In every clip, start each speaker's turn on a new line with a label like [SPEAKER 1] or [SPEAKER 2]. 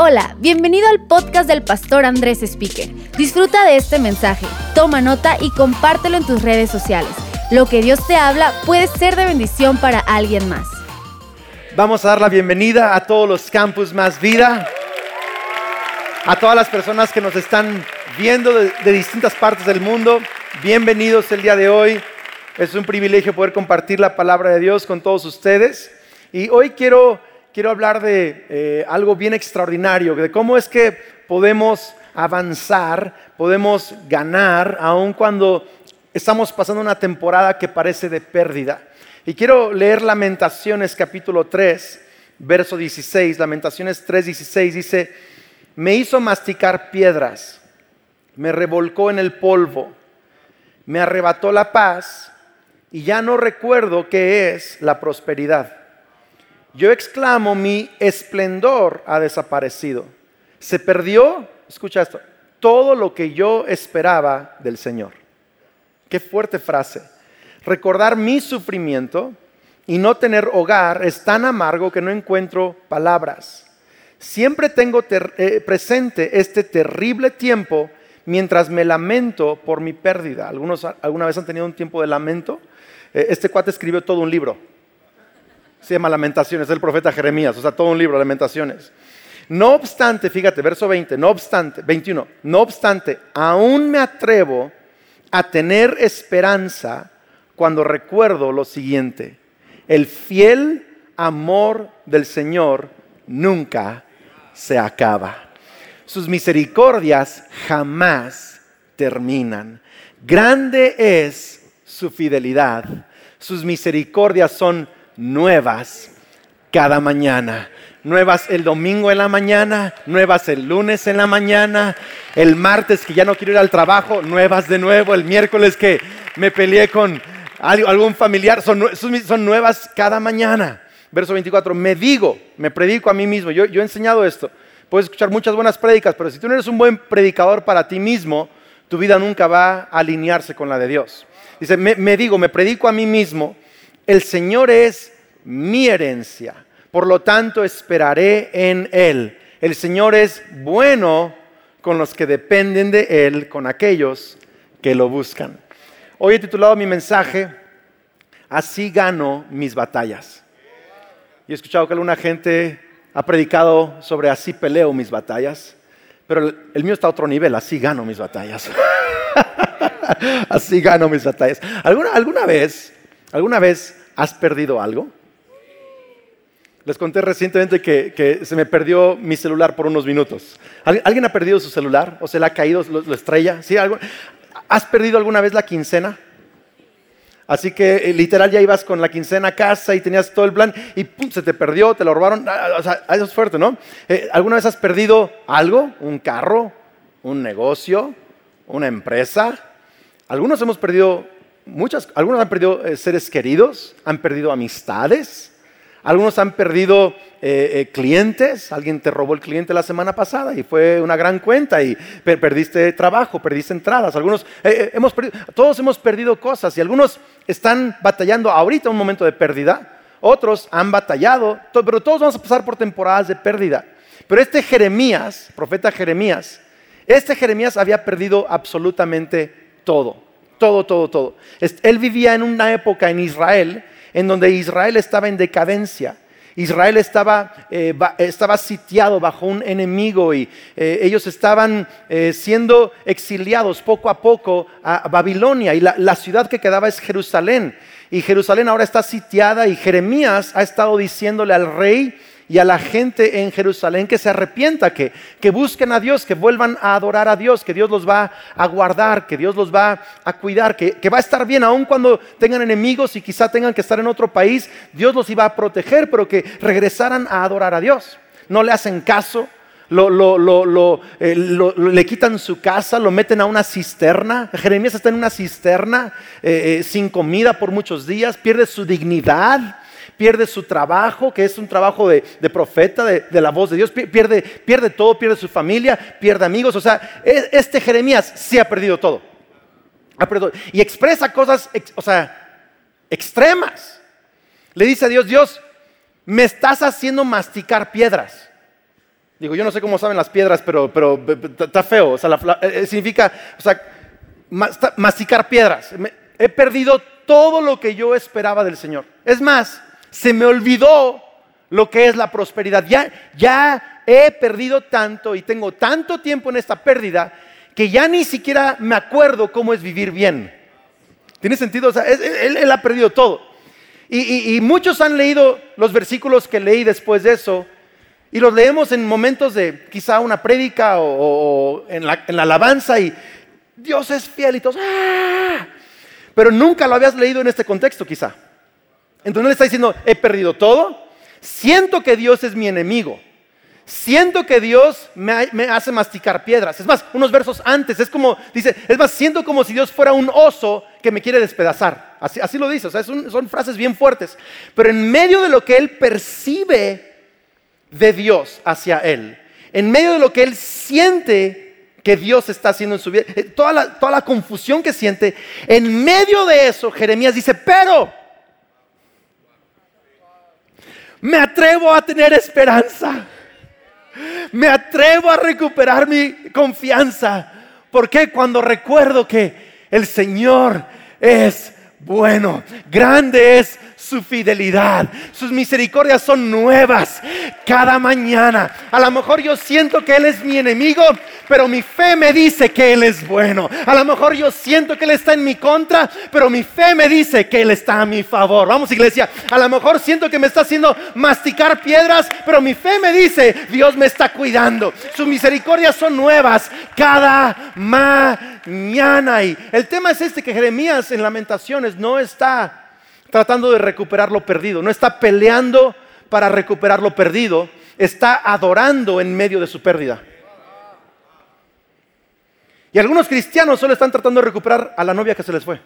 [SPEAKER 1] Hola, bienvenido al podcast del pastor Andrés Speaker. Disfruta de este mensaje, toma nota y compártelo en tus redes sociales. Lo que Dios te habla puede ser de bendición para alguien más.
[SPEAKER 2] Vamos a dar la bienvenida a todos los campus Más Vida, a todas las personas que nos están viendo de, de distintas partes del mundo. Bienvenidos el día de hoy. Es un privilegio poder compartir la palabra de Dios con todos ustedes. Y hoy quiero quiero hablar de eh, algo bien extraordinario, de cómo es que podemos avanzar, podemos ganar, aun cuando estamos pasando una temporada que parece de pérdida. Y quiero leer Lamentaciones capítulo 3, verso 16. Lamentaciones 3, 16 dice, me hizo masticar piedras, me revolcó en el polvo, me arrebató la paz y ya no recuerdo qué es la prosperidad. Yo exclamo, mi esplendor ha desaparecido. Se perdió, escucha esto, todo lo que yo esperaba del Señor. Qué fuerte frase. Recordar mi sufrimiento y no tener hogar es tan amargo que no encuentro palabras. Siempre tengo eh, presente este terrible tiempo mientras me lamento por mi pérdida. ¿Algunos alguna vez han tenido un tiempo de lamento? Eh, este cuate escribió todo un libro se llama Lamentaciones, es el profeta Jeremías, o sea, todo un libro, Lamentaciones. No obstante, fíjate, verso 20, no obstante, 21, no obstante, aún me atrevo a tener esperanza cuando recuerdo lo siguiente, el fiel amor del Señor nunca se acaba. Sus misericordias jamás terminan. Grande es su fidelidad. Sus misericordias son nuevas cada mañana. Nuevas el domingo en la mañana, nuevas el lunes en la mañana, el martes que ya no quiero ir al trabajo, nuevas de nuevo, el miércoles que me peleé con algún familiar, son, son nuevas cada mañana. Verso 24, me digo, me predico a mí mismo, yo, yo he enseñado esto, puedes escuchar muchas buenas prédicas, pero si tú no eres un buen predicador para ti mismo, tu vida nunca va a alinearse con la de Dios. Dice, me digo, me predico a mí mismo, el Señor es mi herencia, por lo tanto esperaré en Él. El Señor es bueno con los que dependen de Él, con aquellos que lo buscan. Hoy he titulado mi mensaje, Así gano mis batallas. Y he escuchado que alguna gente ha predicado sobre así peleo mis batallas, pero el, mío está a otro nivel, así gano mis batallas. así gano mis batallas. ¿Alguna, alguna vez, alguna vez ¿Has perdido algo? Les conté recientemente que, se me perdió mi celular por unos minutos. ¿Alguien ha perdido su celular? ¿O se le ha caído, lo, estrella? ¿Sí? ¿Has perdido alguna vez la quincena? Así que eh, literal ya ibas con la quincena a casa y tenías todo el plan y se te perdió, te lo robaron. Ah, o sea, eso es fuerte, ¿no? Eh, ¿Alguna vez has perdido algo? ¿Un carro? ¿Un negocio? ¿Una empresa? Algunos hemos perdido muchas, algunos han perdido eh, seres queridos, han perdido amistades, algunos han perdido eh, eh, clientes, alguien te robó el cliente la semana pasada y fue una gran cuenta y perdiste trabajo, perdiste entradas, algunos hemos perdido, todos hemos perdido cosas y algunos están batallando ahorita un momento de pérdida, otros han batallado, pero todos vamos a pasar por temporadas de pérdida. Pero este Jeremías, profeta Jeremías, este Jeremías había perdido absolutamente todo. Todo, todo, todo. Él vivía en una época en Israel en donde Israel estaba en decadencia. Israel estaba, eh, estaba sitiado bajo un enemigo y eh, ellos estaban eh, siendo exiliados poco a poco a Babilonia y la, la ciudad que quedaba es Jerusalén. Y Jerusalén ahora está sitiada y Jeremías ha estado diciéndole al rey, y a la gente en Jerusalén que se arrepienta, que, que busquen a Dios, que vuelvan a adorar a Dios, que Dios los va a guardar, que Dios los va a cuidar, que, va a estar bien, aun cuando tengan enemigos y quizá tengan que estar en otro país, Dios los iba a proteger, pero que regresaran a adorar a Dios. No le hacen caso, eh, le quitan su casa, lo meten a una cisterna. Jeremías está en una cisterna eh, eh, sin comida por muchos días, pierde su dignidad pierde su trabajo, que es un trabajo de, profeta, de, la voz de Dios, pierde, pierde todo, pierde su familia, pierde amigos. O sea, e, este Jeremías sí ha perdido todo. Y expresa cosas, o sea, extremas. Le dice a Dios, Dios, me estás haciendo masticar piedras. Digo, yo no sé cómo saben las piedras, pero, pero está feo. O sea, eh, significa, o sea, masticar piedras. he perdido todo lo que yo esperaba del Señor. Es más, se me olvidó lo que es la prosperidad. Ya, ya he perdido tanto y tengo tanto tiempo en esta pérdida que ya ni siquiera me acuerdo cómo es vivir bien. ¿Tiene sentido? O sea, él, ha perdido todo. Y, muchos han leído los versículos que leí después de eso y los leemos en momentos de quizá una prédica o, en, la, alabanza y Dios es fiel y todos, ¡ah! Pero nunca lo habías leído en este contexto quizá. Entonces él está diciendo, he perdido todo, siento que Dios es mi enemigo, siento que Dios me, hace masticar piedras. Es más, unos versos antes, es como, dice, es más, siento como si Dios fuera un oso que me quiere despedazar. Así, lo dice, o sea, son frases bien fuertes. Pero en medio de lo que él percibe de Dios hacia él, en medio de lo que él siente que Dios está haciendo en su vida, eh, toda la confusión que siente, en medio de eso Jeremías dice, pero me atrevo a tener esperanza. Me atrevo a recuperar mi confianza. Porque cuando recuerdo que el Señor es bueno, grande es su fidelidad. Sus misericordias son nuevas cada mañana. A lo mejor yo siento que Él es mi enemigo, pero mi fe me dice que Él es bueno. A lo mejor yo siento que Él está en mi contra, pero mi fe me dice que Él está a mi favor. Vamos iglesia, a lo mejor siento que me está haciendo masticar piedras, pero mi fe me dice, Dios me está cuidando. Sus misericordias son nuevas cada mañana. Y el tema es este que Jeremías en lamentaciones no está tratando de recuperar lo perdido, no está peleando para recuperar lo perdido, está adorando en medio de su pérdida. Y algunos cristianos solo están tratando de recuperar a la novia que se les fue.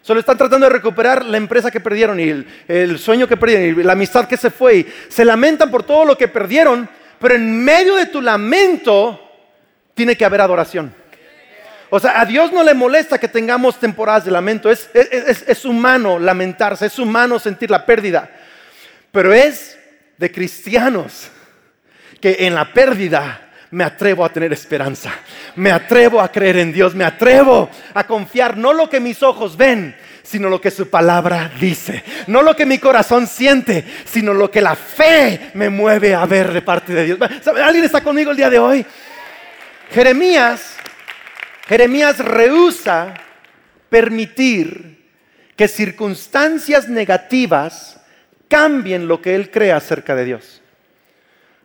[SPEAKER 2] Solo están tratando de recuperar la empresa que perdieron y el, sueño que perdieron y la amistad que se fue. Y se lamentan por todo lo que perdieron, pero en medio de tu lamento tiene que haber adoración. O sea, a Dios no le molesta que tengamos temporadas de lamento. Es, es, humano lamentarse, es humano sentir la pérdida. Pero es de cristianos que en la pérdida me atrevo a tener esperanza. Me atrevo a creer en Dios. Me atrevo a confiar no lo que mis ojos ven, sino lo que su palabra dice. No lo que mi corazón siente, sino lo que la fe me mueve a ver de parte de Dios. ¿Alguien está conmigo el día de hoy? Jeremías Jeremías rehúsa permitir que circunstancias negativas cambien lo que él cree acerca de Dios.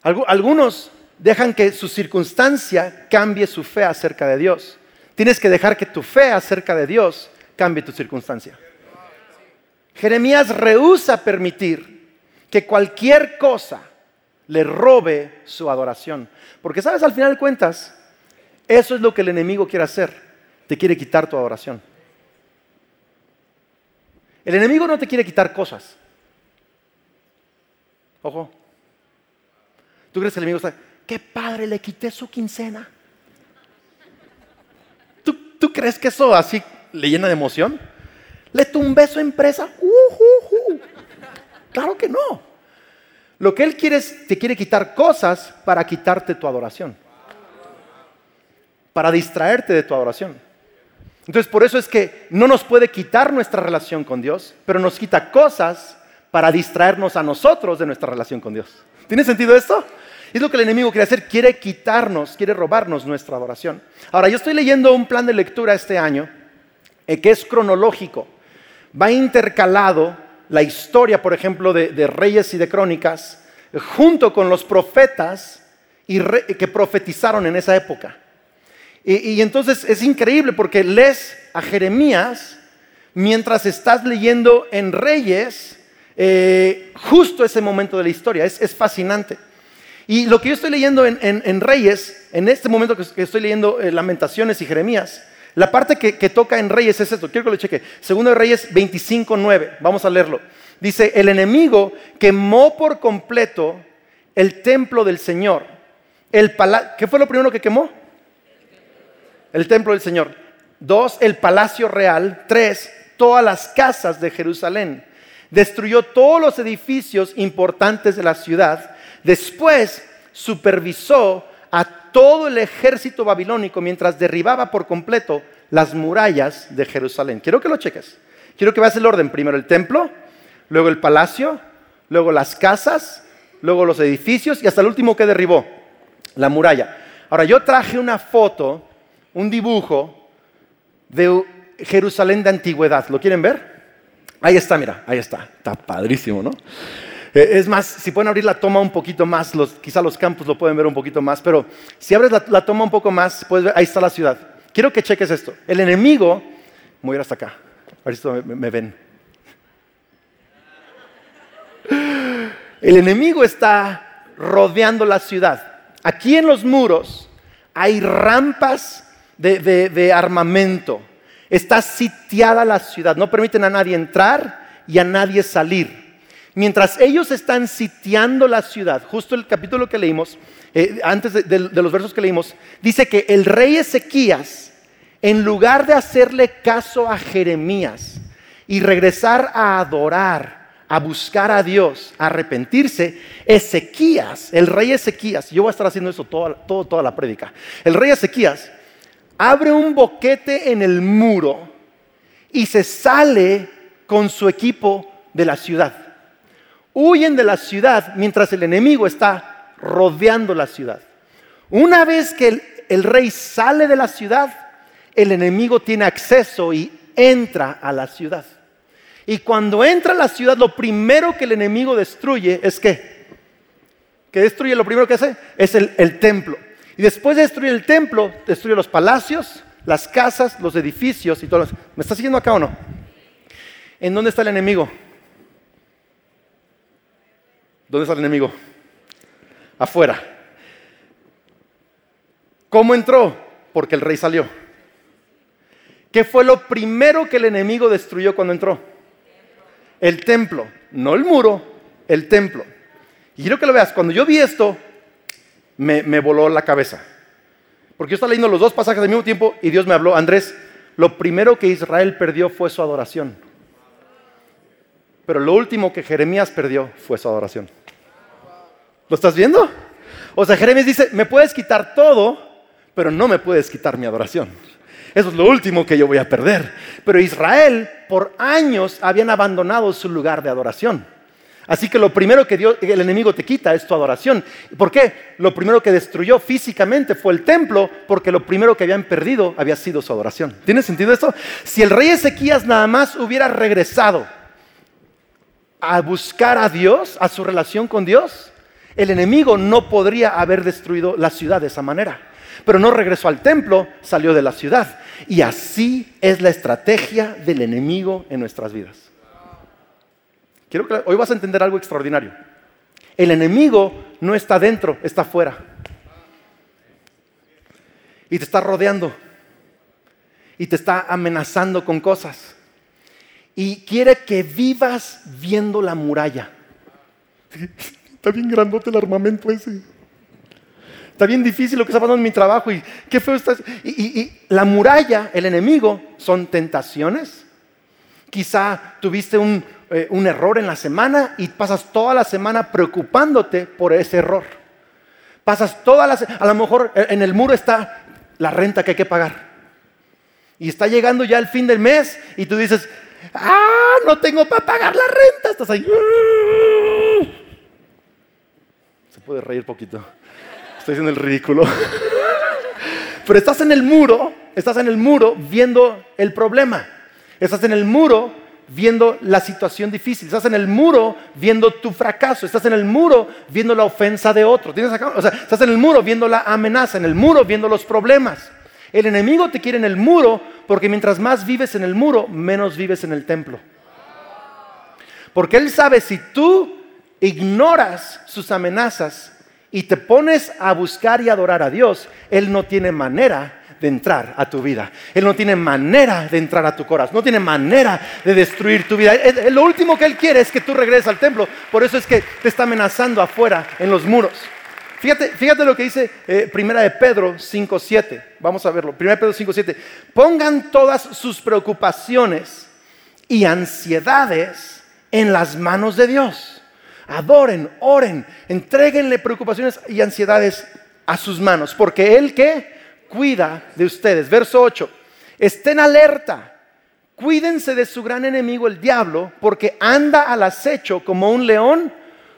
[SPEAKER 2] Algunos dejan que su circunstancia cambie su fe acerca de Dios. Tienes que dejar que tu fe acerca de Dios cambie tu circunstancia. Jeremías rehúsa permitir que cualquier cosa le robe su adoración. Porque sabes, al final de cuentas, eso es lo que el enemigo quiere hacer. Te quiere quitar tu adoración. El enemigo no te quiere quitar cosas. Ojo. ¿Tú crees que el enemigo está, qué padre, le quité su quincena? ¿Tú, crees que eso así le llena de emoción? ¿Le tumbé su empresa? Uh, claro que no. Lo que él quiere es, te quiere quitar cosas para quitarte tu adoración para distraerte de tu adoración. Entonces por eso es que no nos puede quitar nuestra relación con Dios, pero nos quita cosas para distraernos a nosotros de nuestra relación con Dios. ¿Tiene sentido esto? Es lo que el enemigo quiere hacer, quiere quitarnos, quiere robarnos nuestra adoración. Ahora, yo estoy leyendo un plan de lectura este año eh, que es cronológico. Va intercalado la historia, por ejemplo, de, reyes y de crónicas, junto con los profetas y que profetizaron en esa época. Y, entonces es increíble porque lees a Jeremías mientras estás leyendo en Reyes eh, justo ese momento de la historia. Es, fascinante. Y lo que yo estoy leyendo en, Reyes, en este momento que, estoy leyendo eh, Lamentaciones y Jeremías, la parte que, toca en Reyes es esto. Quiero que lo cheque. Segundo de Reyes 25.9. Vamos a leerlo. Dice, el enemigo quemó por completo el templo del Señor. El ¿Qué fue lo primero que quemó? El templo del Señor. Dos, el palacio real. Tres, todas las casas de Jerusalén. Destruyó todos los edificios importantes de la ciudad. Después supervisó a todo el ejército babilónico mientras derribaba por completo las murallas de Jerusalén. Quiero que lo cheques. Quiero que veas el orden. Primero el templo, luego el palacio, luego las casas, luego los edificios y hasta el último que derribó, la muralla. Ahora yo traje una foto, un dibujo de Jerusalén de antigüedad. ¿Lo quieren ver? Ahí está, mira, ahí está. Está padrísimo, ¿no? Eh, es más, si pueden abrir la toma un poquito más, quizá los campos lo pueden ver un poquito más, pero si abres la, toma un poco más, puedes ver, ahí está la ciudad. Quiero que cheques esto. El enemigo, voy a ir hasta acá, a ver si me ven. El enemigo está rodeando la ciudad. Aquí en los muros hay rampas de, armamento. Está sitiada la ciudad. No permiten a nadie entrar y a nadie salir. Mientras ellos están sitiando la ciudad, justo el capítulo que leímos, eh, antes de, los versos que leímos, dice que el rey Ezequías, en lugar de hacerle caso a Jeremías y regresar a adorar, a buscar a Dios, a arrepentirse, Ezequías, el rey Ezequías, yo voy a estar haciendo eso toda, toda la prédica, el rey Ezequías abre un boquete en el muro y se sale con su equipo de la ciudad. Huyen de la ciudad mientras el enemigo está rodeando la ciudad. Una vez que el, rey sale de la ciudad, el enemigo tiene acceso y entra a la ciudad. Y cuando entra a la ciudad, lo primero que el enemigo destruye es qué? Que destruye, lo primero que hace es el, templo. Y después de destruir el templo, destruye los palacios, las casas, los edificios y todo. ¿Me está siguiendo acá o no? ¿En dónde está el enemigo? ¿Dónde está el enemigo? Afuera. ¿Cómo entró? Porque el rey salió. ¿Qué fue lo primero que el enemigo destruyó cuando entró? el templo, no el muro, el templo. Y quiero que lo veas, cuando yo vi esto, me, voló la cabeza. Porque yo estaba leyendo los dos pasajes al mismo tiempo y Dios me habló, Andrés, lo primero que Israel perdió fue su adoración. Pero lo último que Jeremías perdió fue su adoración. ¿Lo estás viendo? O sea, Jeremías dice, me puedes quitar todo, pero no me puedes quitar mi adoración. Eso es lo último que yo voy a perder. Pero Israel por años habían abandonado su lugar de adoración. Así que lo primero que el enemigo te quita es tu adoración. ¿Por qué? Lo primero que destruyó físicamente fue el templo, porque lo primero que habían perdido había sido su adoración. ¿Tiene sentido esto? Si el rey Ezequías nada más hubiera regresado a buscar a Dios, a su relación con Dios, el enemigo no podría haber destruido la ciudad de esa manera pero no regresó al templo, salió de la ciudad. Y así es la estrategia del enemigo en nuestras vidas. Quiero que hoy vas a entender algo extraordinario. El enemigo no está dentro, está afuera. Y te está rodeando. Y te está amenazando con cosas. Y quiere que vivas viendo la muralla. Está bien grandote el armamento ese. Está bien difícil lo que está pasando en mi trabajo y qué feo está. Y, la muralla, el enemigo, son tentaciones. Quizá tuviste un, eh, un error en la semana y pasas toda la semana preocupándote por ese error. Pasas toda la a lo mejor eh, en el muro está la renta que hay que pagar. Y está llegando ya el fin del mes y tú dices, ah, no tengo para pagar la renta. Estás ahí. Se puede reír poquito. Estoy haciendo el ridículo. Pero estás en el muro, estás en el muro viendo el problema. Estás en el muro viendo la situación difícil. Estás en el muro viendo tu fracaso. Estás en el muro viendo la ofensa de otro. ¿Tienes O sea, estás en el muro viendo la amenaza, en el muro viendo los problemas. El enemigo te quiere en el muro porque mientras más vives en el muro, menos vives en el templo. Porque él sabe si tú ignoras sus amenazas, y te pones a buscar y adorar a Dios, Él no tiene manera de entrar a tu vida. Él no tiene manera de entrar a tu corazón, no tiene manera de destruir tu vida. lo último que Él quiere es que tú regreses al templo. Por eso es que te está amenazando afuera en los muros. Fíjate, fíjate lo que dice eh, Primera de Pedro 5.7. Vamos a verlo. Primera de Pedro 5.7. Pongan todas sus preocupaciones y ansiedades en las manos de Dios Adoren, oren, entreguenle preocupaciones y ansiedades a sus manos, porque Él que cuida de ustedes. Verso 8, estén alerta, cuídense de su gran enemigo el diablo, porque anda al acecho como un león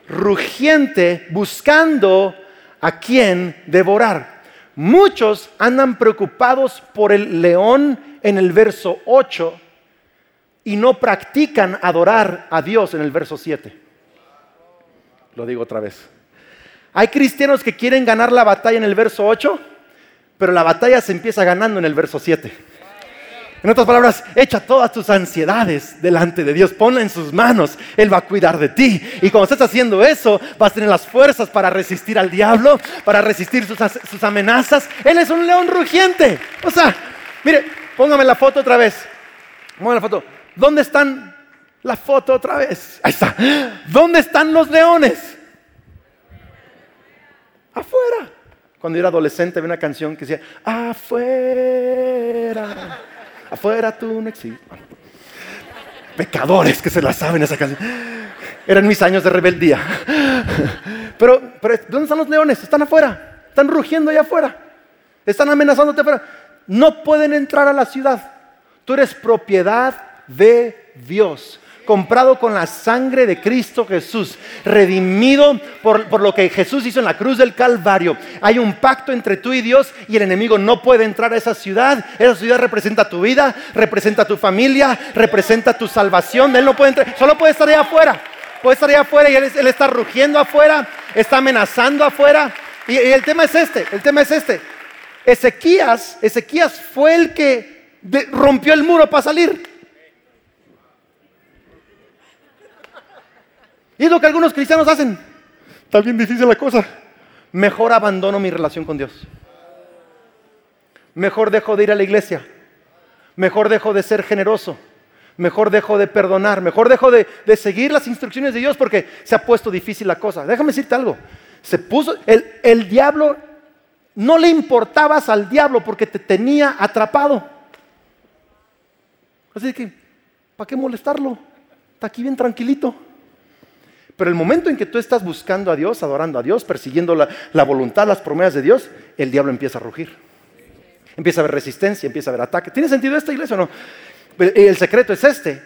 [SPEAKER 2] rugiente buscando a quien devorar. Muchos andan preocupados por el león en el verso 8 y no practican adorar a Dios en el verso 7. Lo digo otra vez. Hay cristianos que quieren ganar la batalla en el verso 8, pero la batalla se empieza ganando en el verso 7. En otras palabras, echa todas tus ansiedades delante de Dios, ponla en sus manos, Él va a cuidar de ti. Y cuando estés haciendo eso, vas a tener las fuerzas para resistir al diablo, para resistir sus, sus amenazas. Él es un león rugiente. O sea, mire, póngame la foto otra vez. Póngame la foto. ¿Dónde están la foto otra vez? Ahí está. ¿Dónde están los leones? Afuera. Cuando era adolescente había una canción que decía, afuera, afuera tú no existes. Pecadores que se la saben esa canción. Eran mis años de rebeldía. Pero, pero ¿dónde están los leones? Están afuera. Están rugiendo allá afuera. Están amenazándote afuera. No pueden entrar a la ciudad. Tú eres propiedad de Dios, comprado con la sangre de Cristo Jesús, redimido por, por, lo que Jesús hizo en la cruz del Calvario. Hay un pacto entre tú y Dios y el enemigo no puede entrar a esa ciudad. Esa ciudad representa tu vida, representa tu familia, representa tu salvación. Él no puede entrar, solo puede estar ahí afuera. Puede estar ahí afuera y él, está rugiendo afuera, está amenazando afuera. Y, y el tema es este, el tema es este. Ezequías, Ezequías fue el que rompió el muro para salir. Y es lo que algunos cristianos hacen. Está bien difícil la cosa. Mejor abandono mi relación con Dios. Mejor dejo de ir a la iglesia. Mejor dejo de ser generoso. Mejor dejo de perdonar. Mejor dejo de, de seguir las instrucciones de Dios porque se ha puesto difícil la cosa. Déjame decirte algo. Se puso, el, el diablo, no le importabas al diablo porque te tenía atrapado. Así que, ¿para qué molestarlo? Está aquí bien tranquilito. Pero el momento en que tú estás buscando a Dios, adorando a Dios, persiguiendo la, voluntad, las promesas de Dios, el diablo empieza a rugir. Empieza a haber resistencia, empieza a haber ataque. ¿Tiene sentido esta iglesia o no? El secreto es este.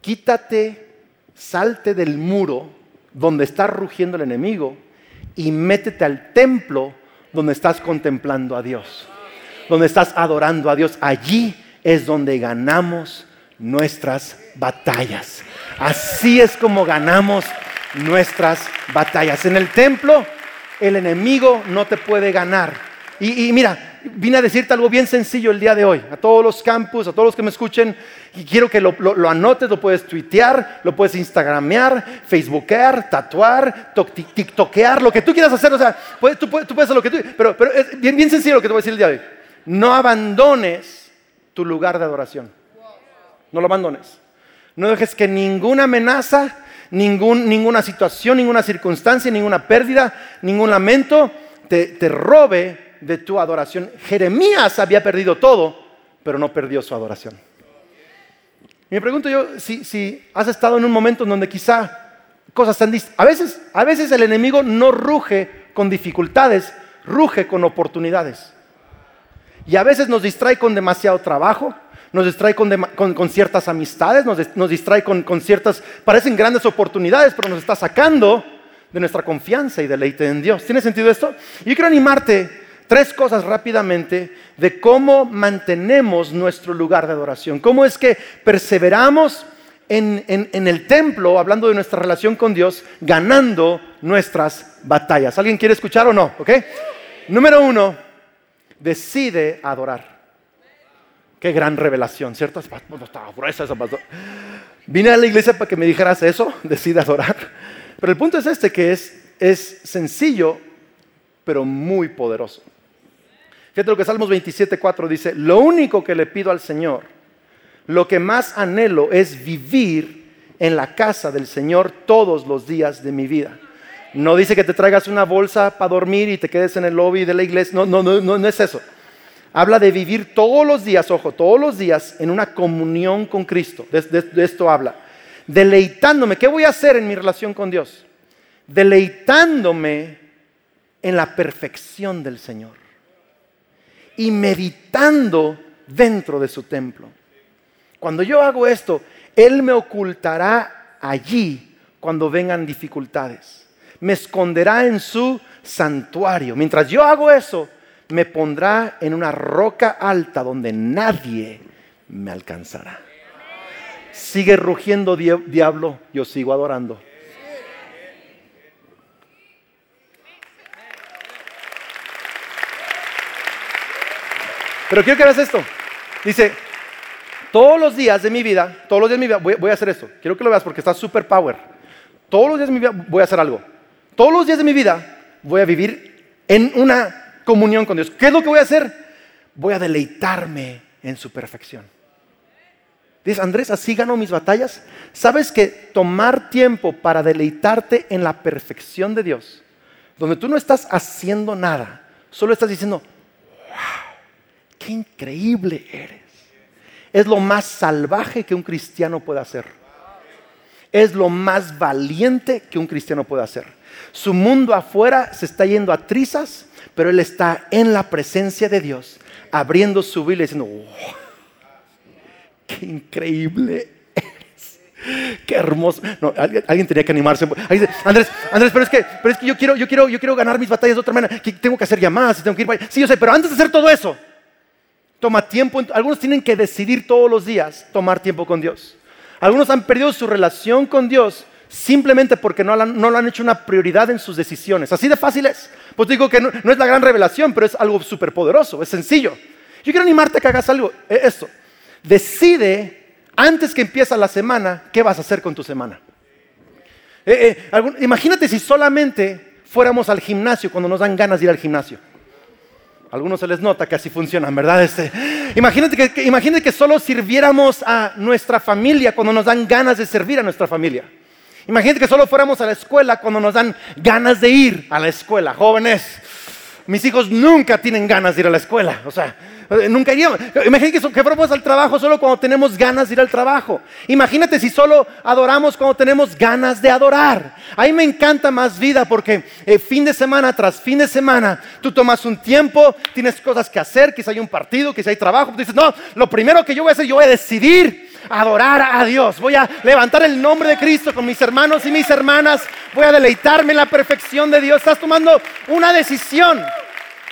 [SPEAKER 2] Quítate, salte del muro donde está rugiendo el enemigo y métete al templo donde estás contemplando a Dios. Donde estás adorando a Dios. Allí es donde ganamos nuestras batallas. Así es como ganamos nuestras batallas. En el templo el enemigo no te puede ganar. Y, mira, vine a decirte algo bien sencillo el día de hoy, a todos los campus, a todos los que me escuchen, y quiero que lo, lo, lo anotes, lo puedes tuitear, lo puedes instagramear, facebookear, tatuar, tiktokear, lo que tú quieras hacer, o sea, puedes, tú, puedes, tú, puedes, hacer lo que tú, pero, pero es bien, bien sencillo lo que te voy a decir el día de hoy. No abandones tu lugar de adoración. No lo abandones. No dejes que ninguna amenaza, ningún, ninguna situación, ninguna circunstancia, ninguna pérdida, ningún lamento te, te robe de tu adoración. Jeremías había perdido todo, pero no perdió su adoración. Me pregunto yo si, si has estado en un momento en donde quizá cosas están a veces, a veces el enemigo no ruge con dificultades, ruge con oportunidades. Y a veces nos distrae con demasiado trabajo, nos distrae con, ciertas amistades, nos, distrae con, ciertas, parecen grandes oportunidades, pero nos está sacando de nuestra confianza y deleite en Dios. ¿Tiene sentido esto? Yo quiero animarte tres cosas rápidamente de cómo mantenemos nuestro lugar de adoración, cómo es que perseveramos en, en, en el templo, hablando de nuestra relación con Dios, ganando nuestras batallas. ¿Alguien quiere escuchar o no? ¿Ok? Número uno, decide adorar. Qué gran revelación, ¿cierto? Estaba gruesa esa pastor. Vine a la iglesia para que me dijeras eso, decide adorar. Pero el punto es este, que es, es sencillo, pero muy poderoso. Fíjate lo que Salmos 27.4 dice, lo único que le pido al Señor, lo que más anhelo es vivir en la casa del Señor todos los días de mi vida. No dice que te traigas una bolsa para dormir y te quedes en el lobby de la iglesia, no, no, no, no, no es eso. Habla de vivir todos los días, ojo, todos los días en una comunión con Cristo. De, esto habla. Deleitándome. ¿Qué voy a hacer en mi relación con Dios? Deleitándome en la perfección del Señor y meditando dentro de su templo. Cuando yo hago esto, Él me ocultará allí cuando vengan dificultades. Me esconderá en su santuario. Mientras yo hago eso, me pondrá en una roca alta donde nadie me alcanzará. Sigue rugiendo diablo, yo sigo adorando. Pero quiero que veas esto. Dice, todos los días de mi vida, todos los días de mi vida voy, a hacer esto. Quiero que lo veas porque está super power. Todos los días de mi vida voy a hacer algo. Todos los días de mi vida voy a vivir en una comunión con Dios. ¿Qué es lo que voy a hacer? Voy a deleitarme en su perfección. Dice Andrés, así gano mis batallas. ¿Sabes que tomar tiempo para deleitarte en la perfección de Dios, donde tú no estás haciendo nada, solo estás diciendo, qué increíble eres. Es lo más salvaje que un cristiano puede hacer. Es lo más valiente que un cristiano puede hacer. Su mundo afuera se está yendo a trizas, pero él está en la presencia de Dios, abriendo su Biblia y diciendo, qué increíble. Qué hermoso. alguien, tenía que animarse. Andrés, Andrés, pero es que, pero es que yo, quiero, yo, quiero, yo quiero ganar mis batallas de otra manera. tengo que hacer llamadas, tengo que ir. Sí, yo sé, pero antes de hacer todo eso, Toma tiempo. Algunos tienen que decidir todos los días tomar tiempo con Dios. Algunos han perdido su relación con Dios simplemente porque no, lo han hecho una prioridad en sus decisiones. Así de fácil es. Pues digo que no, es la gran revelación, pero es algo súper poderoso, es sencillo. Yo quiero animarte a que hagas algo, eh, esto. Decide antes que empieza la semana qué vas a hacer con tu semana. Eh, eh, imagínate si solamente fuéramos al gimnasio cuando nos dan ganas de ir al gimnasio algunos se les nota que así funcionan, ¿verdad? Este, imagínate, que, imagínate que solo sirviéramos a nuestra familia cuando nos dan ganas de servir a nuestra familia. Imagínate que solo fuéramos a la escuela cuando nos dan ganas de ir a la escuela. Jóvenes, mis hijos nunca tienen ganas de ir a la escuela. O sea, eh, nunca iríamos. Imagínate que, fuéramos al trabajo solo cuando tenemos ganas de ir al trabajo. Imagínate si solo adoramos cuando tenemos ganas de adorar. A mí me encanta más vida porque eh, fin de semana tras fin de semana tú tomas un tiempo, tienes cosas que hacer, quizá hay un partido, quizá hay trabajo. Tú dices, no, lo primero que yo voy a hacer, yo voy a decidir adorar a Dios. Voy a levantar el nombre de Cristo con mis hermanos y mis hermanas. Voy a deleitarme en la perfección de Dios. Estás tomando una decisión.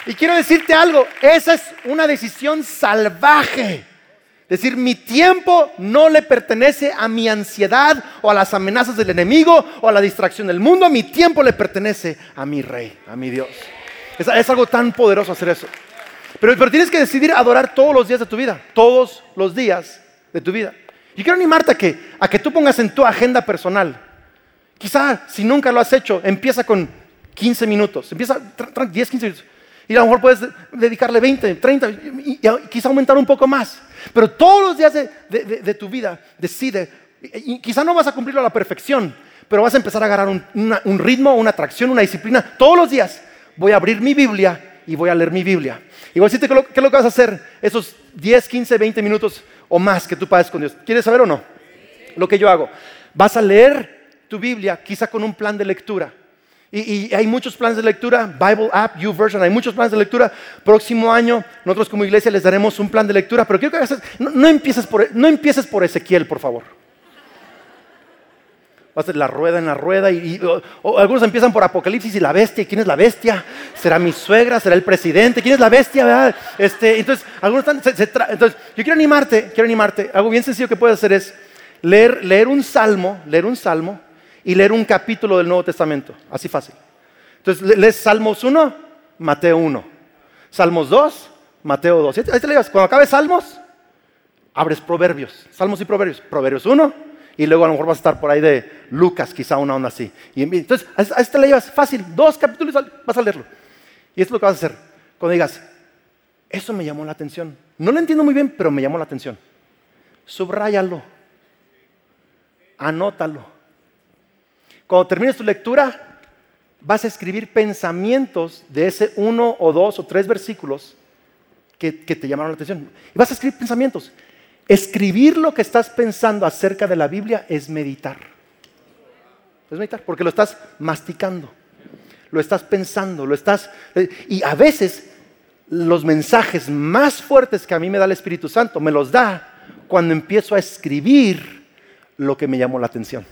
[SPEAKER 2] Y quiero decirte algo, esa es una decisión salvaje. Es decir, mi tiempo no le pertenece a mi ansiedad o a las amenazas del enemigo o a la distracción del mundo. Mi tiempo le pertenece a mi rey, a mi Dios. Es, algo tan poderoso hacer eso. Pero, tienes que decidir adorar todos los días de tu vida. Todos los días de tu vida. Y quiero animarte a que, a que tú pongas en tu agenda personal. Quizá si nunca lo has hecho, empieza con 15 minutos. Empieza 10, 15 minutos. Y a lo mejor puedes dedicarle 20, 30 y, quizá aumentar un poco más. Pero todos los días de, tu vida decide, y, quizá no vas a cumplirlo a la perfección, pero vas a empezar a agarrar un, ritmo, una atracción, una disciplina. Todos los días voy a abrir mi Biblia y voy a leer mi Biblia. Igual si ¿qué, es lo que vas a hacer esos 10, 15, 20 minutos o más que tú pases con Dios? ¿Quieres saber o no? Lo que yo hago. Vas a leer tu Biblia quizá con un plan de lectura. Y, hay muchos planes de lectura, Bible App, YouVersion, hay muchos planes de lectura. Próximo año, nosotros como iglesia les daremos un plan de lectura, pero quiero que hagas, no, empieces por, no empieces por Ezequiel, por favor. Vas a hacer la rueda en la rueda y, algunos empiezan por Apocalipsis y la bestia. ¿Quién es la bestia? ¿Será mi suegra? ¿Será el presidente? ¿Quién es la bestia? Este, entonces, algunos están, entonces, yo quiero animarte, quiero animarte. Algo bien sencillo que puedes hacer es leer, leer un salmo, leer un salmo y leer un capítulo del Nuevo Testamento. Así fácil. Entonces lees Salmos 1, Mateo 1. Salmos 2, Mateo 2. Ahí te lees. Cuando acabes Salmos, abres Proverbios. Salmos y Proverbios. Proverbios 1 y luego a lo mejor vas a estar por ahí de Lucas, quizá una onda así. Y entonces, ahí te llevas fácil. Dos capítulos vas a leerlo. Y esto es lo que vas a hacer. Cuando digas, eso me llamó la atención. No lo entiendo muy bien, pero me llamó la atención. Subráyalo. Anótalo cuando termines tu lectura, vas a escribir pensamientos de ese uno o dos o tres versículos que, te llamaron la atención. Y vas a escribir pensamientos. Escribir lo que estás pensando acerca de la Biblia es meditar. Es meditar, porque lo estás masticando, lo estás pensando, lo estás... Y a veces los mensajes más fuertes que a mí me da el Espíritu Santo me los da cuando empiezo a escribir lo que me llamó la atención.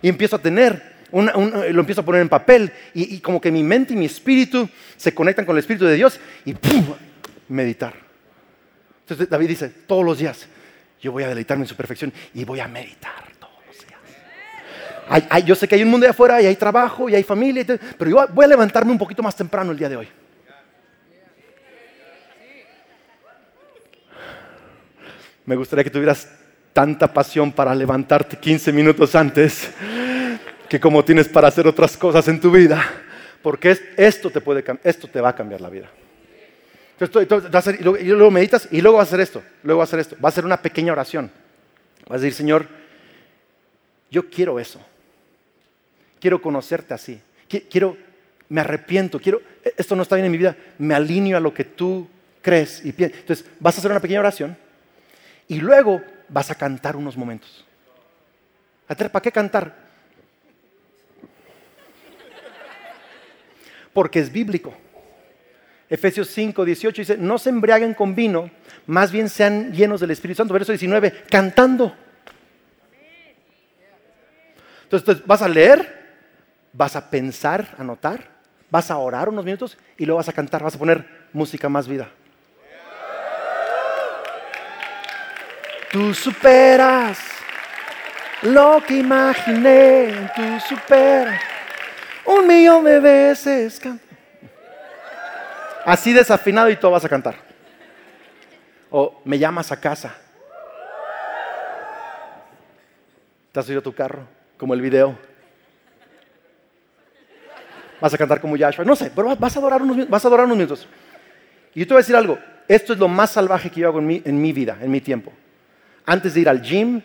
[SPEAKER 2] Y empiezo a tener lo empiezo a poner en papel y, como que mi mente y mi espíritu se conectan con el Espíritu de Dios y ¡pum! meditar. Entonces David dice, todos los días yo voy a deleitarme en su perfección y voy a meditar todos los días. yo sé que hay un mundo de afuera y hay trabajo y hay familia, pero yo voy a levantarme un poquito más temprano el día de hoy. Me gustaría que tuvieras tanta pasión para levantarte 15 minutos antes que como tienes para hacer otras cosas en tu vida, porque esto te, puede, esto te va a cambiar la vida. Entonces, y luego meditas y luego vas a hacer esto, luego vas a hacer esto, va a ser una pequeña oración. Vas a decir, Señor, yo quiero eso, quiero conocerte así, quiero, me arrepiento, quiero, e, esto no está bien en mi vida, me alineo a lo que tú crees y piensas. Entonces, vas a hacer una pequeña oración y luego vas a cantar unos momentos. ¿Para qué cantar? porque es bíblico. Efesios 5, 18 dice, no se embriaguen con vino, más bien sean llenos del Espíritu Santo. Verso 19, cantando. Entonces, vas a leer, vas a pensar, anotar, vas a orar unos minutos y luego vas a cantar, vas a poner música más vida. Tú superas lo que imaginé, tú superas un millón de veces. Así desafinado y tú vas a cantar. O me llamas a casa. ¿Te has subido tu carro? Como el video. Vas a cantar como Yahshua. No sé, pero vas a adorar unos, vas a adorar unos minutos. Y yo te voy a decir algo. Esto es lo más salvaje que yo hago en mi, en mi vida, en mi tiempo. Antes de ir al gym,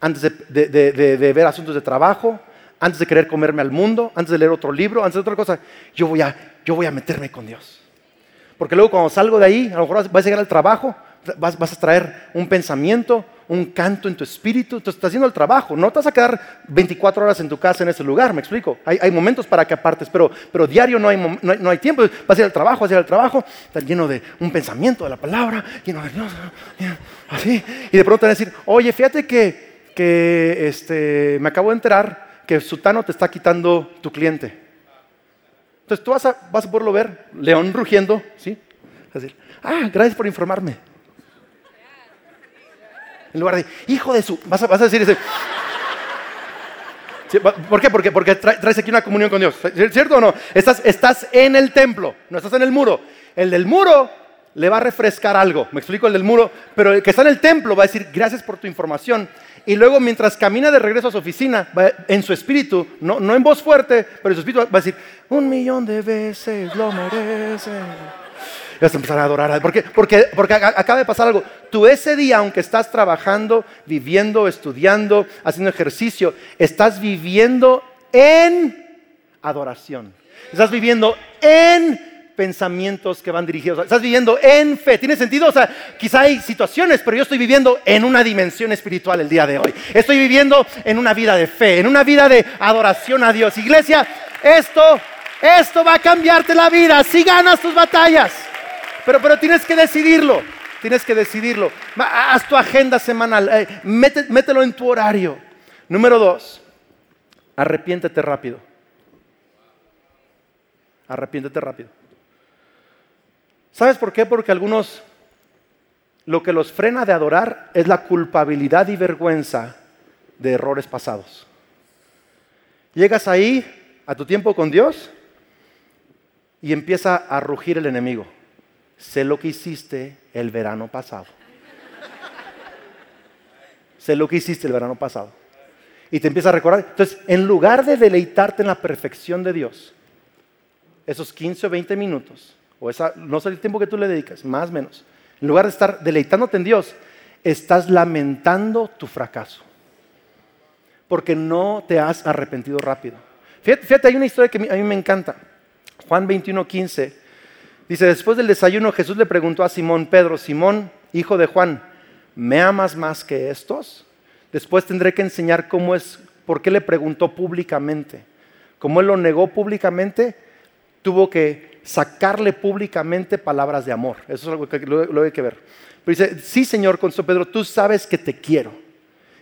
[SPEAKER 2] antes de, de ver asuntos de trabajo, antes de querer comerme al mundo, antes de leer otro libro, antes de otra cosa, yo voy a, yo voy a meterme con Dios. Porque luego cuando salgo de ahí, a lo mejor vas a llegar al trabajo, vas, a traer un pensamiento, un canto en tu espíritu, entonces estás haciendo el trabajo, no te vas a quedar 24 horas en tu casa en ese lugar, me explico. Hay, hay momentos para que apartes, pero, pero diario no hay, no hay, tiempo, vas a ir al trabajo, vas a ir al trabajo, estás lleno de un pensamiento de la palabra, lleno de Dios, así, y de pronto te van a decir, oye, fíjate que, que este, me acabo de enterar que Sutano te está quitando tu cliente. Entonces tú vas a, vas a poderlo ver, león rugiendo, ¿sí? Decir, ah, gracias por informarme. En lugar de, hijo de su, vas a, vas a decir ese. ¿Por qué? Porque, porque traes aquí una comunión con Dios. ¿Cierto o no? Estás, estás en el templo, no estás en el muro. El del muro le va a refrescar algo. Me explico el del muro. Pero el que está en el templo va a decir, gracias por tu información. Y luego mientras camina de regreso a su oficina, en su espíritu, no, no en voz fuerte, pero en su espíritu va a decir, un millón de veces lo merece. Y vas a empezar a adorar. Porque, porque, porque acaba de pasar algo. Tú ese día, aunque estás trabajando, viviendo, estudiando, haciendo ejercicio, estás viviendo en adoración. Estás viviendo en pensamientos que van dirigidos. Estás viviendo en fe. ¿Tiene sentido? O sea, quizá hay situaciones, pero yo estoy viviendo en una dimensión espiritual el día de hoy. Estoy viviendo en una vida de fe, en una vida de adoración a Dios. Iglesia, esto, esto va a cambiarte la vida si ganas tus batallas. Pero, pero tienes que decidirlo. Tienes que decidirlo. Haz tu agenda semanal. Eh, mételo en tu horario. Número dos, arrepiéntete rápido. Arrepiéntete rápido. ¿Sabes por qué? Porque algunos lo que los frena de adorar es la culpabilidad y vergüenza de errores pasados. Llegas ahí a tu tiempo con Dios y empieza a rugir el enemigo. Sé lo que hiciste el verano pasado. sé lo que hiciste el verano pasado. Y te empieza a recordar. Entonces, en lugar de deleitarte en la perfección de Dios, esos 15 o 20 minutos, o esa, no sé el tiempo que tú le dedicas, más o menos. En lugar de estar deleitándote en Dios, estás lamentando tu fracaso. Porque no te has arrepentido rápido. Fíjate, hay una historia que a mí me encanta. Juan 21, 15. Dice, después del desayuno Jesús le preguntó a Simón Pedro, Simón, hijo de Juan, ¿me amas más que estos? Después tendré que enseñar cómo es, por qué le preguntó públicamente. Como él lo negó públicamente, tuvo que sacarle públicamente palabras de amor. Eso es algo que lo, hay que ver. Pero dice, sí Señor, contestó Pedro, tú sabes que te quiero.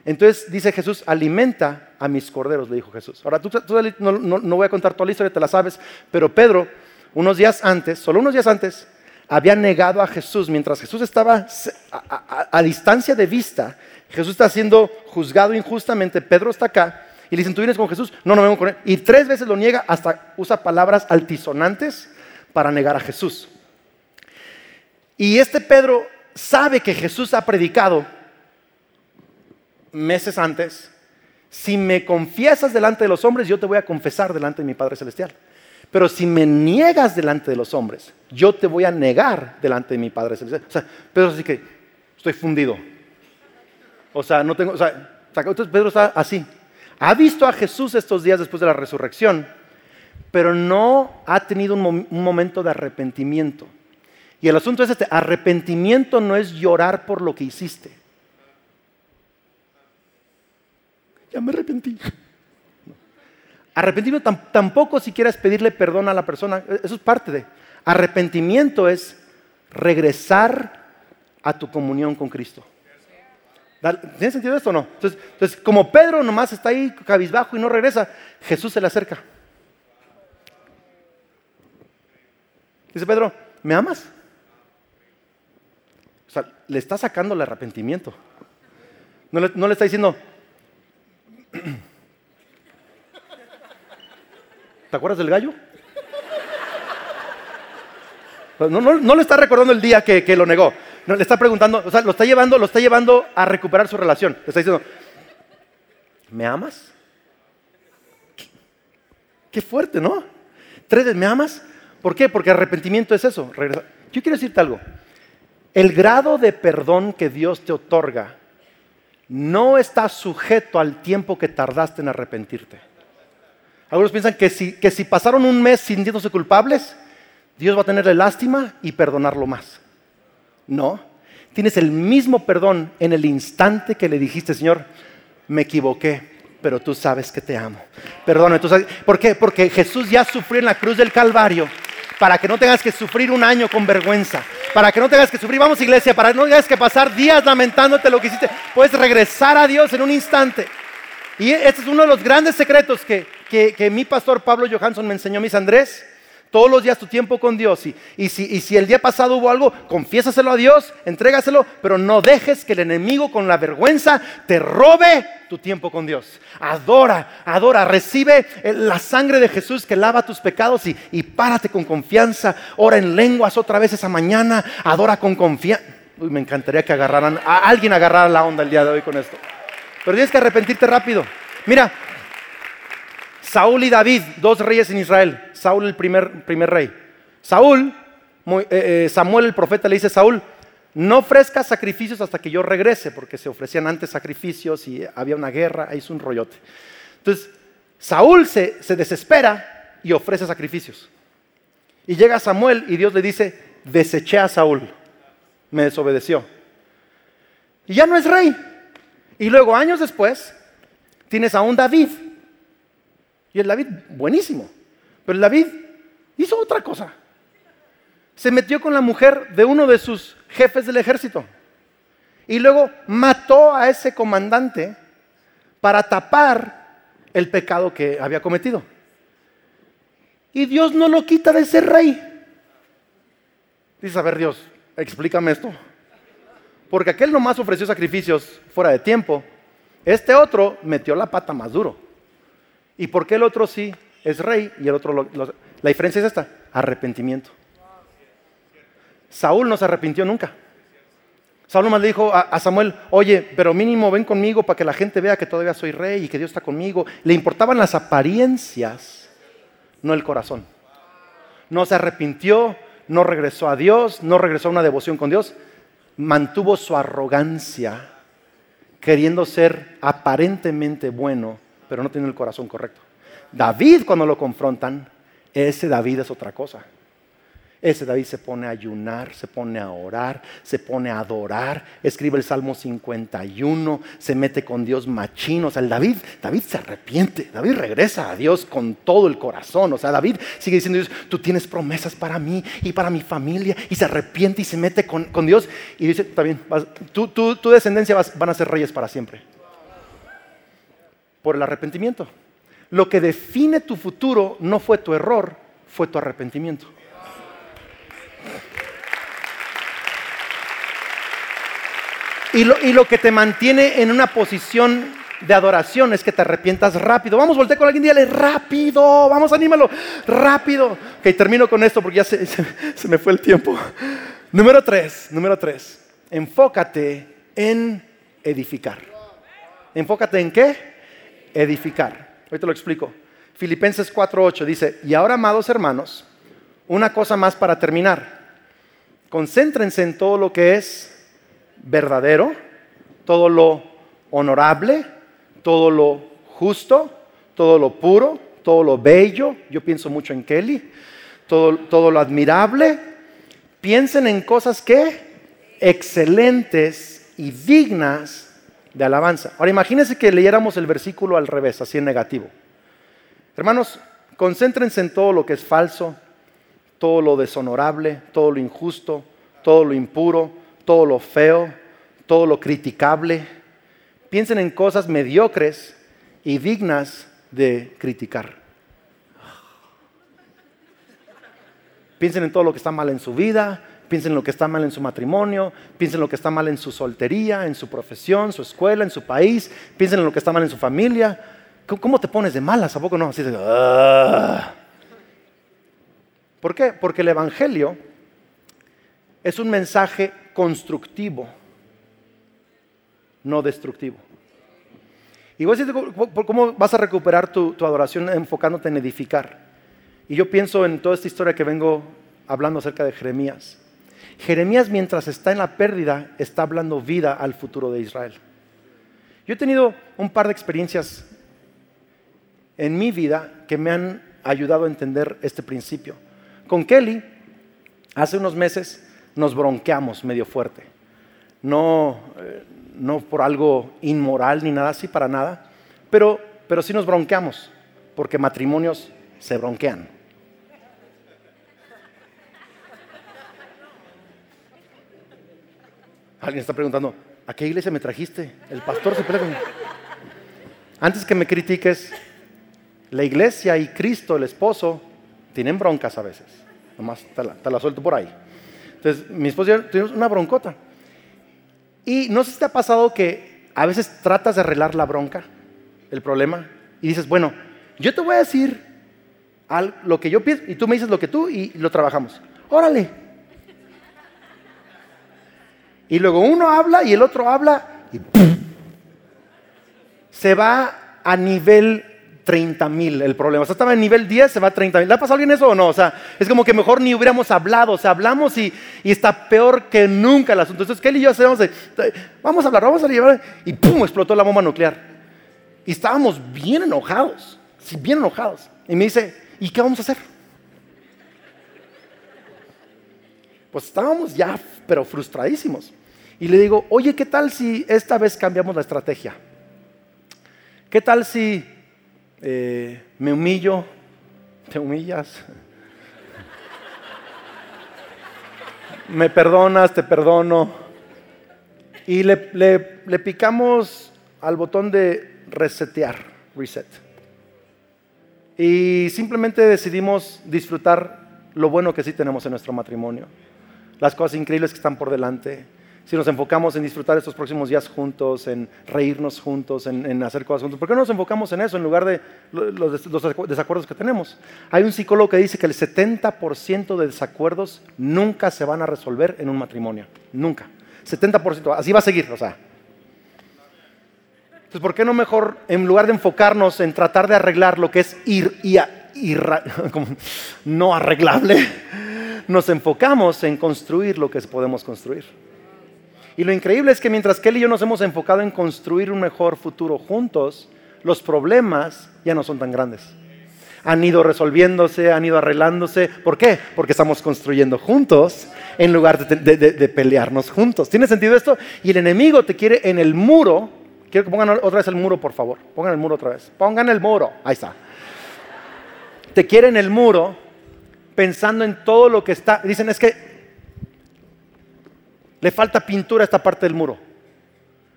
[SPEAKER 2] Entonces dice Jesús, alimenta a mis corderos, le dijo Jesús. Ahora, tú, no, no, voy a contar toda la historia, te la sabes, pero Pedro, unos días antes, solo unos días antes, había negado a Jesús mientras Jesús estaba a, distancia de vista. Jesús está siendo juzgado injustamente, Pedro está acá y le dicen, ¿tú vienes con Jesús? No, no vengo con él. Y tres veces lo niega, hasta usa palabras altisonantes para negar a Jesús. Y este Pedro sabe que Jesús ha predicado meses antes, si me confiesas delante de los hombres, yo te voy a confesar delante de mi Padre Celestial. Pero si me niegas delante de los hombres, yo te voy a negar delante de mi Padre Celestial. O sea, Pedro así que estoy fundido. O sea, no tengo, o sea, entonces Pedro está así. Ha visto a Jesús estos días después de la resurrección, pero no ha tenido un, momento de arrepentimiento. Y el asunto es este, arrepentimiento no es llorar por lo que hiciste. Ya me arrepentí. Arrepentimiento tampoco si quieres pedirle perdón a la persona, e, eso es parte de. Arrepentimiento es regresar a tu comunión con Cristo. ¿Tiene sentido esto o no? Entonces, como Pedro nomás está ahí cabizbajo y no regresa, Jesús se le acerca. Dice Pedro, ¿me amas? O sea, le está sacando el arrepentimiento. No le, no le está diciendo, ¿Te acuerdas del gallo? Pues no, no, le está recordando el día que, lo negó. No, le está preguntando, o sea, lo está llevando, lo está llevando a recuperar su relación. Le está diciendo, ¿me amas? Qué, fuerte, ¿no? Tres ¿me amas? ¿Por qué? Porque arrepentimiento es eso. Yo quiero decirte algo. El grado de perdón que Dios te otorga no está sujeto al tiempo que tardaste en arrepentirte. Algunos piensan que si, que si pasaron un mes sintiéndose culpables, Dios va a tenerle lástima y perdonarlo más. No, tienes el mismo perdón en el instante que le dijiste, Señor, me equivoqué, pero tú sabes que te amo. Perdona, ¿por qué? Porque Jesús ya sufrió en la cruz del Calvario para que no tengas que sufrir un año con vergüenza, para que no tengas que sufrir, vamos iglesia, para que no tengas que pasar días lamentándote lo que hiciste, puedes regresar a Dios en un instante. Y este es uno de los grandes secretos que, que, mi pastor Pablo Johansson me enseñó, mis Andrés. Todos los días tu tiempo con Dios. Y, si, el día pasado hubo algo, confiésaselo a Dios, entrégaselo, pero no dejes que el enemigo con la vergüenza te robe tu tiempo con Dios. Adora, adora, recibe la sangre de Jesús que lava tus pecados y, y párate con confianza. Ora en lenguas otra vez esa mañana, adora con confianza. Uy, me encantaría que agarraran, a alguien agarrara la onda el día de hoy con esto. Pero tienes que arrepentirte rápido. Mira, Saúl y David, dos reyes en Israel. Saúl el primer, primer rey. Saúl, eh, eh, Samuel el profeta le dice a Saúl, no ofrezcas sacrificios hasta que yo regrese, porque se ofrecían antes sacrificios y había una guerra, ahí es un rollote. Entonces, Saúl se, se desespera y ofrece sacrificios. Y llega Samuel y Dios le dice, deseché a Saúl, me desobedeció. Y ya no es rey. Y luego, años después, tienes a un David y el David, buenísimo. Pero el David hizo otra cosa. Se metió con la mujer de uno de sus jefes del ejército. Y luego mató a ese comandante para tapar el pecado que había cometido. Y Dios no lo quita de ser rey. Dice, a ver Dios, explícame esto. Porque aquel nomás ofreció sacrificios fuera de tiempo. Este otro metió la pata más duro. ¿Y por qué el otro sí es rey y el otro La diferencia es esta, arrepentimiento. Saúl no se arrepintió nunca. Saúl nomás le dijo a, Samuel, oye, pero mínimo ven conmigo para que la gente vea que todavía soy rey y que Dios está conmigo. Le importaban las apariencias, no el corazón. No se arrepintió, no regresó a Dios, no regresó a una devoción con Dios. Mantuvo su arrogancia, queriendo ser aparentemente bueno pero no tiene el corazón correcto. David, cuando lo confrontan, ese David es otra cosa. Ese David se pone a ayunar, se pone a orar, se pone a adorar, escribe el Salmo 51, se mete con Dios machino. O sea, el David, David se arrepiente, David regresa a Dios con todo el corazón. O sea, David sigue diciendo, Dios, tú tienes promesas para mí y para mi familia. Y se arrepiente y se mete con, Dios. Y dice, está bien, tu descendencia van a ser reyes para siempre. Por el arrepentimiento. Lo que define tu futuro no fue tu error, fue tu arrepentimiento. Y lo, que te mantiene en una posición de adoración es que te arrepientas rápido. Vamos, voltea con alguien y dile, rápido, vamos, anímalo, rápido. Ok, termino con esto porque ya se, se me fue el tiempo. Número tres, número tres, enfócate en edificar. ¿Enfócate en qué? Edificar. Te lo explico. Filipenses 4.8 dice, y ahora, amados hermanos, una cosa más para terminar. Concéntrense en todo lo que es verdadero, todo lo honorable, todo lo justo, todo lo puro, todo lo bello. Yo pienso mucho en Kelly. Todo, todo lo admirable. Piensen en cosas que excelentes y dignas de alabanza. Ahora imagínense que leyéramos el versículo al revés, así en negativo. Hermanos, concéntrense en todo lo que es falso, todo lo deshonorable, todo lo injusto, todo lo impuro, todo lo feo, todo lo criticable. Piensen en cosas mediocres y dignas de criticar. Piensen en todo lo que está mal en su vida, piensen en lo que está mal en su matrimonio, piensen en lo que está mal en su soltería, en su profesión, su escuela, en su país, piensen en lo que está mal en su familia. ¿Cómo te pones de malas? ¿A poco no? Así de, ah". ¿Por qué? Porque el Evangelio es un mensaje constructivo, no destructivo. Y vos ¿cómo vas a recuperar tu, adoración enfocándote en edificar? Y yo pienso en toda esta historia que vengo hablando acerca de Jeremías. Jeremías mientras está en la pérdida está hablando vida al futuro de Israel. Yo he tenido un par de experiencias en mi vida que me han ayudado a entender este principio. Con Kelly, hace unos meses, nos bronqueamos medio fuerte. No, eh, no por algo inmoral ni nada así, para nada, pero, pero sí nos bronqueamos, porque matrimonios se bronquean. Alguien está preguntando, ¿a qué iglesia me trajiste? El pastor se pelea Antes que me critiques, la iglesia y Cristo, el esposo, tienen broncas a veces. Nomás te la suelto por ahí. Entonces, mi esposa y yo tuvimos una broncota. Y no sé si te ha pasado que a veces tratas de arreglar la bronca, el problema, y dices, bueno, yo te voy a decir lo que yo pienso, y tú me dices lo que tú, y lo trabajamos. Órale. Y luego uno habla y el otro habla, y se va a nivel 30 mil el problema. O sea, estaba en nivel 10, se va a 30 mil. ¿Le ha pasado a alguien eso o no? O sea, es como que mejor ni hubiéramos hablado. O sea, hablamos y, está peor que nunca el asunto. Entonces, Kelly y yo hacemos vamos a hablar, vamos a llevar. Y ¡pum! explotó la bomba nuclear. Y estábamos bien enojados. Sí, bien enojados. Y me dice, ¿y qué vamos a hacer? Pues estábamos ya, pero frustradísimos. Y le digo, oye, ¿qué tal si esta vez cambiamos la estrategia? ¿Qué tal si eh, me humillo, te humillas. me perdonas, te perdono. Y le, picamos al botón de resetear, reset. Y simplemente decidimos disfrutar lo bueno que sí tenemos en nuestro matrimonio, las cosas increíbles que están por delante si nos enfocamos en disfrutar estos próximos días juntos, en reírnos juntos, en, hacer cosas juntos, ¿por qué no nos enfocamos en eso en lugar de los, desacuerdos que tenemos? Hay un psicólogo que dice que el 70% de desacuerdos nunca se van a resolver en un matrimonio. Nunca. 70%. Así va a seguir, o sea. Entonces, ¿por qué no mejor, en lugar de enfocarnos en tratar de arreglar lo que es ir, no arreglable, nos enfocamos en construir lo que podemos construir? Y lo increíble es que mientras Kelly y yo nos hemos enfocado en construir un mejor futuro juntos, los problemas ya no son tan grandes. han ido resolviéndose, han ido arreglándose. ¿Por qué? Porque estamos construyendo juntos en lugar de, de pelearnos juntos. ¿Tiene sentido esto? Y el enemigo te quiere en el muro. Quiero que pongan otra vez el muro, por favor. Pongan el muro otra vez. Pongan el muro. Ahí está. Te quiere en el muro pensando en todo lo que está. Dicen, es que le falta pintura a esta parte del muro.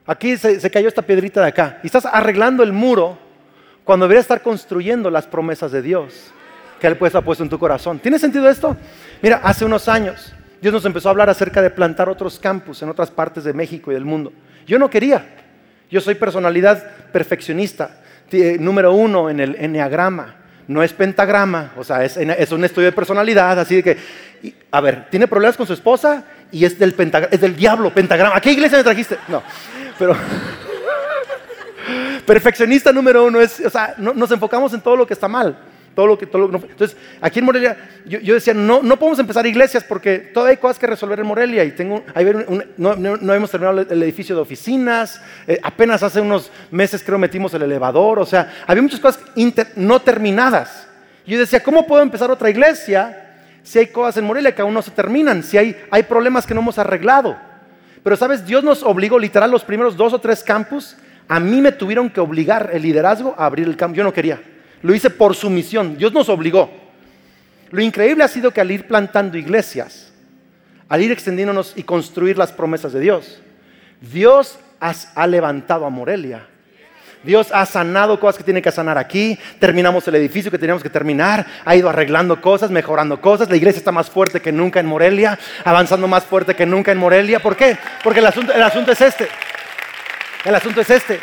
[SPEAKER 2] Aquí se, cayó esta piedrita de acá. Y estás arreglando el muro cuando deberías estar construyendo las promesas de Dios que Él pues ha puesto en tu corazón. ¿Tiene sentido esto? Mira, hace unos años Dios nos empezó a hablar acerca de plantar otros campus en otras partes de México y del mundo. Yo no quería. Yo soy personalidad perfeccionista, número uno en el enneagrama. No es pentagrama, o sea, es, es un estudio de personalidad, así de que, a ver, ¿tiene problemas con su esposa? Y es del, es del diablo, pentagrama. ¿A qué iglesia me trajiste? No pero perfeccionista número uno es, o sea, nos enfocamos en todo lo que está mal. Todo lo que, todo entonces, aquí en Morelia, yo, decía, no, no podemos empezar iglesias porque todavía hay cosas que resolver en Morelia y tengo, no, no, hemos terminado el edificio de oficinas, eh, apenas hace unos meses creo metimos el elevador, o sea, había muchas cosas no terminadas. Yo decía, ¿cómo puedo empezar otra iglesia si hay cosas en Morelia que aún no se terminan, si hay, hay problemas que no hemos arreglado? Pero sabes, Dios nos obligó literal los primeros dos o tres campus. A mí me tuvieron que obligar el liderazgo a abrir el campo. Yo no quería. Lo hice por su misión. Dios nos obligó. Lo increíble ha sido que al ir plantando iglesias, al ir extendiéndonos y construir las promesas de Dios, Dios ha levantado a Morelia Dios ha sanado cosas que tiene que sanar aquí. Terminamos el edificio que teníamos que terminar. Ha ido arreglando cosas, mejorando cosas. La iglesia está más fuerte que nunca en Morelia, avanzando más fuerte que nunca en Morelia. ¿Por qué? Porque el asunto, el asunto es este. El asunto es este.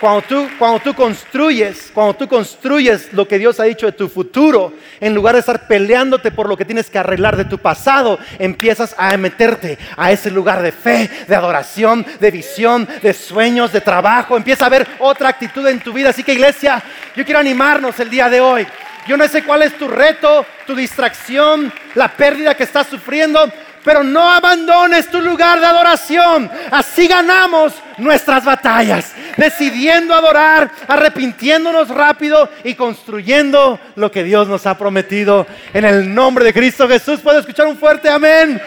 [SPEAKER 2] Cuando tú, cuando tú construyes, cuando tú construyes lo que Dios ha dicho de tu futuro, en lugar de estar peleándote por lo que tienes que arreglar de tu pasado, empiezas a meterte a ese lugar de fe, de adoración, de visión, de sueños, de trabajo. Empieza a haber otra actitud en tu vida. Así que iglesia, yo quiero animarnos el día de hoy. Yo no sé cuál es tu reto, tu distracción, la pérdida que estás sufriendo, pero no abandones tu lugar de adoración. Así ganamos nuestras batallas, decidiendo adorar, arrepintiéndonos rápido y construyendo lo que Dios nos ha prometido. En el nombre de Cristo Jesús, ¿puedo escuchar un fuerte amén?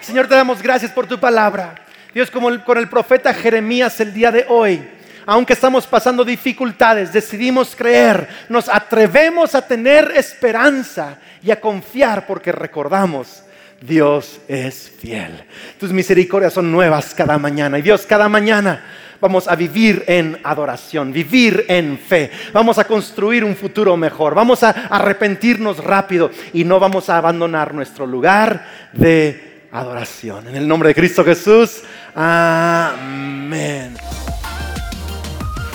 [SPEAKER 2] Señor, te damos gracias por tu palabra. Dios, como con el profeta Jeremías el día de hoy, aunque estamos pasando dificultades, decidimos creer, nos atrevemos a tener esperanza y a confiar porque recordamos Dios es fiel. Tus misericordias son nuevas cada mañana. Y Dios, cada mañana vamos a vivir en adoración, vivir en fe. Vamos a construir un futuro mejor. Vamos a arrepentirnos rápido y no vamos a abandonar nuestro lugar de adoración. En el nombre de Cristo Jesús. Amén.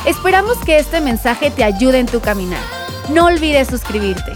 [SPEAKER 1] Esperamos que este mensaje te ayude en tu caminar. No olvides suscribirte.